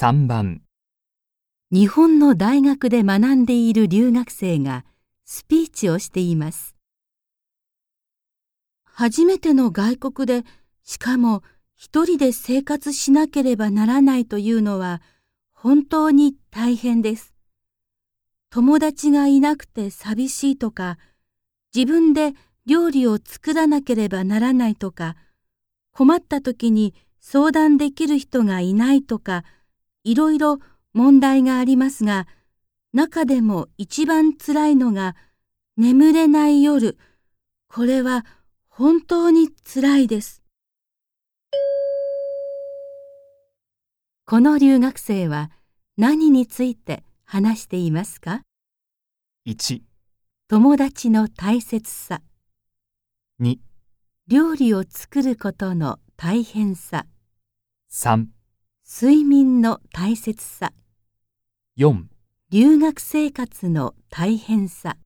3番日本の大学で学んでいる留学生がスピーチをしています。初めての外国で、しかも一人で生活しなければならないというのは本当に大変です。友達がいなくて寂しいとか、自分で料理を作らなければならないとか、困った時に相談できる人がいないとか、いろいろ問題がありますが、中でも一番辛いのが眠れない夜。これは本当に辛いです。この留学生は何について話していますか？1、友達の大切さ、2、料理を作ることの大変さ、3、睡眠の大切さ、4留学生活の大変さ。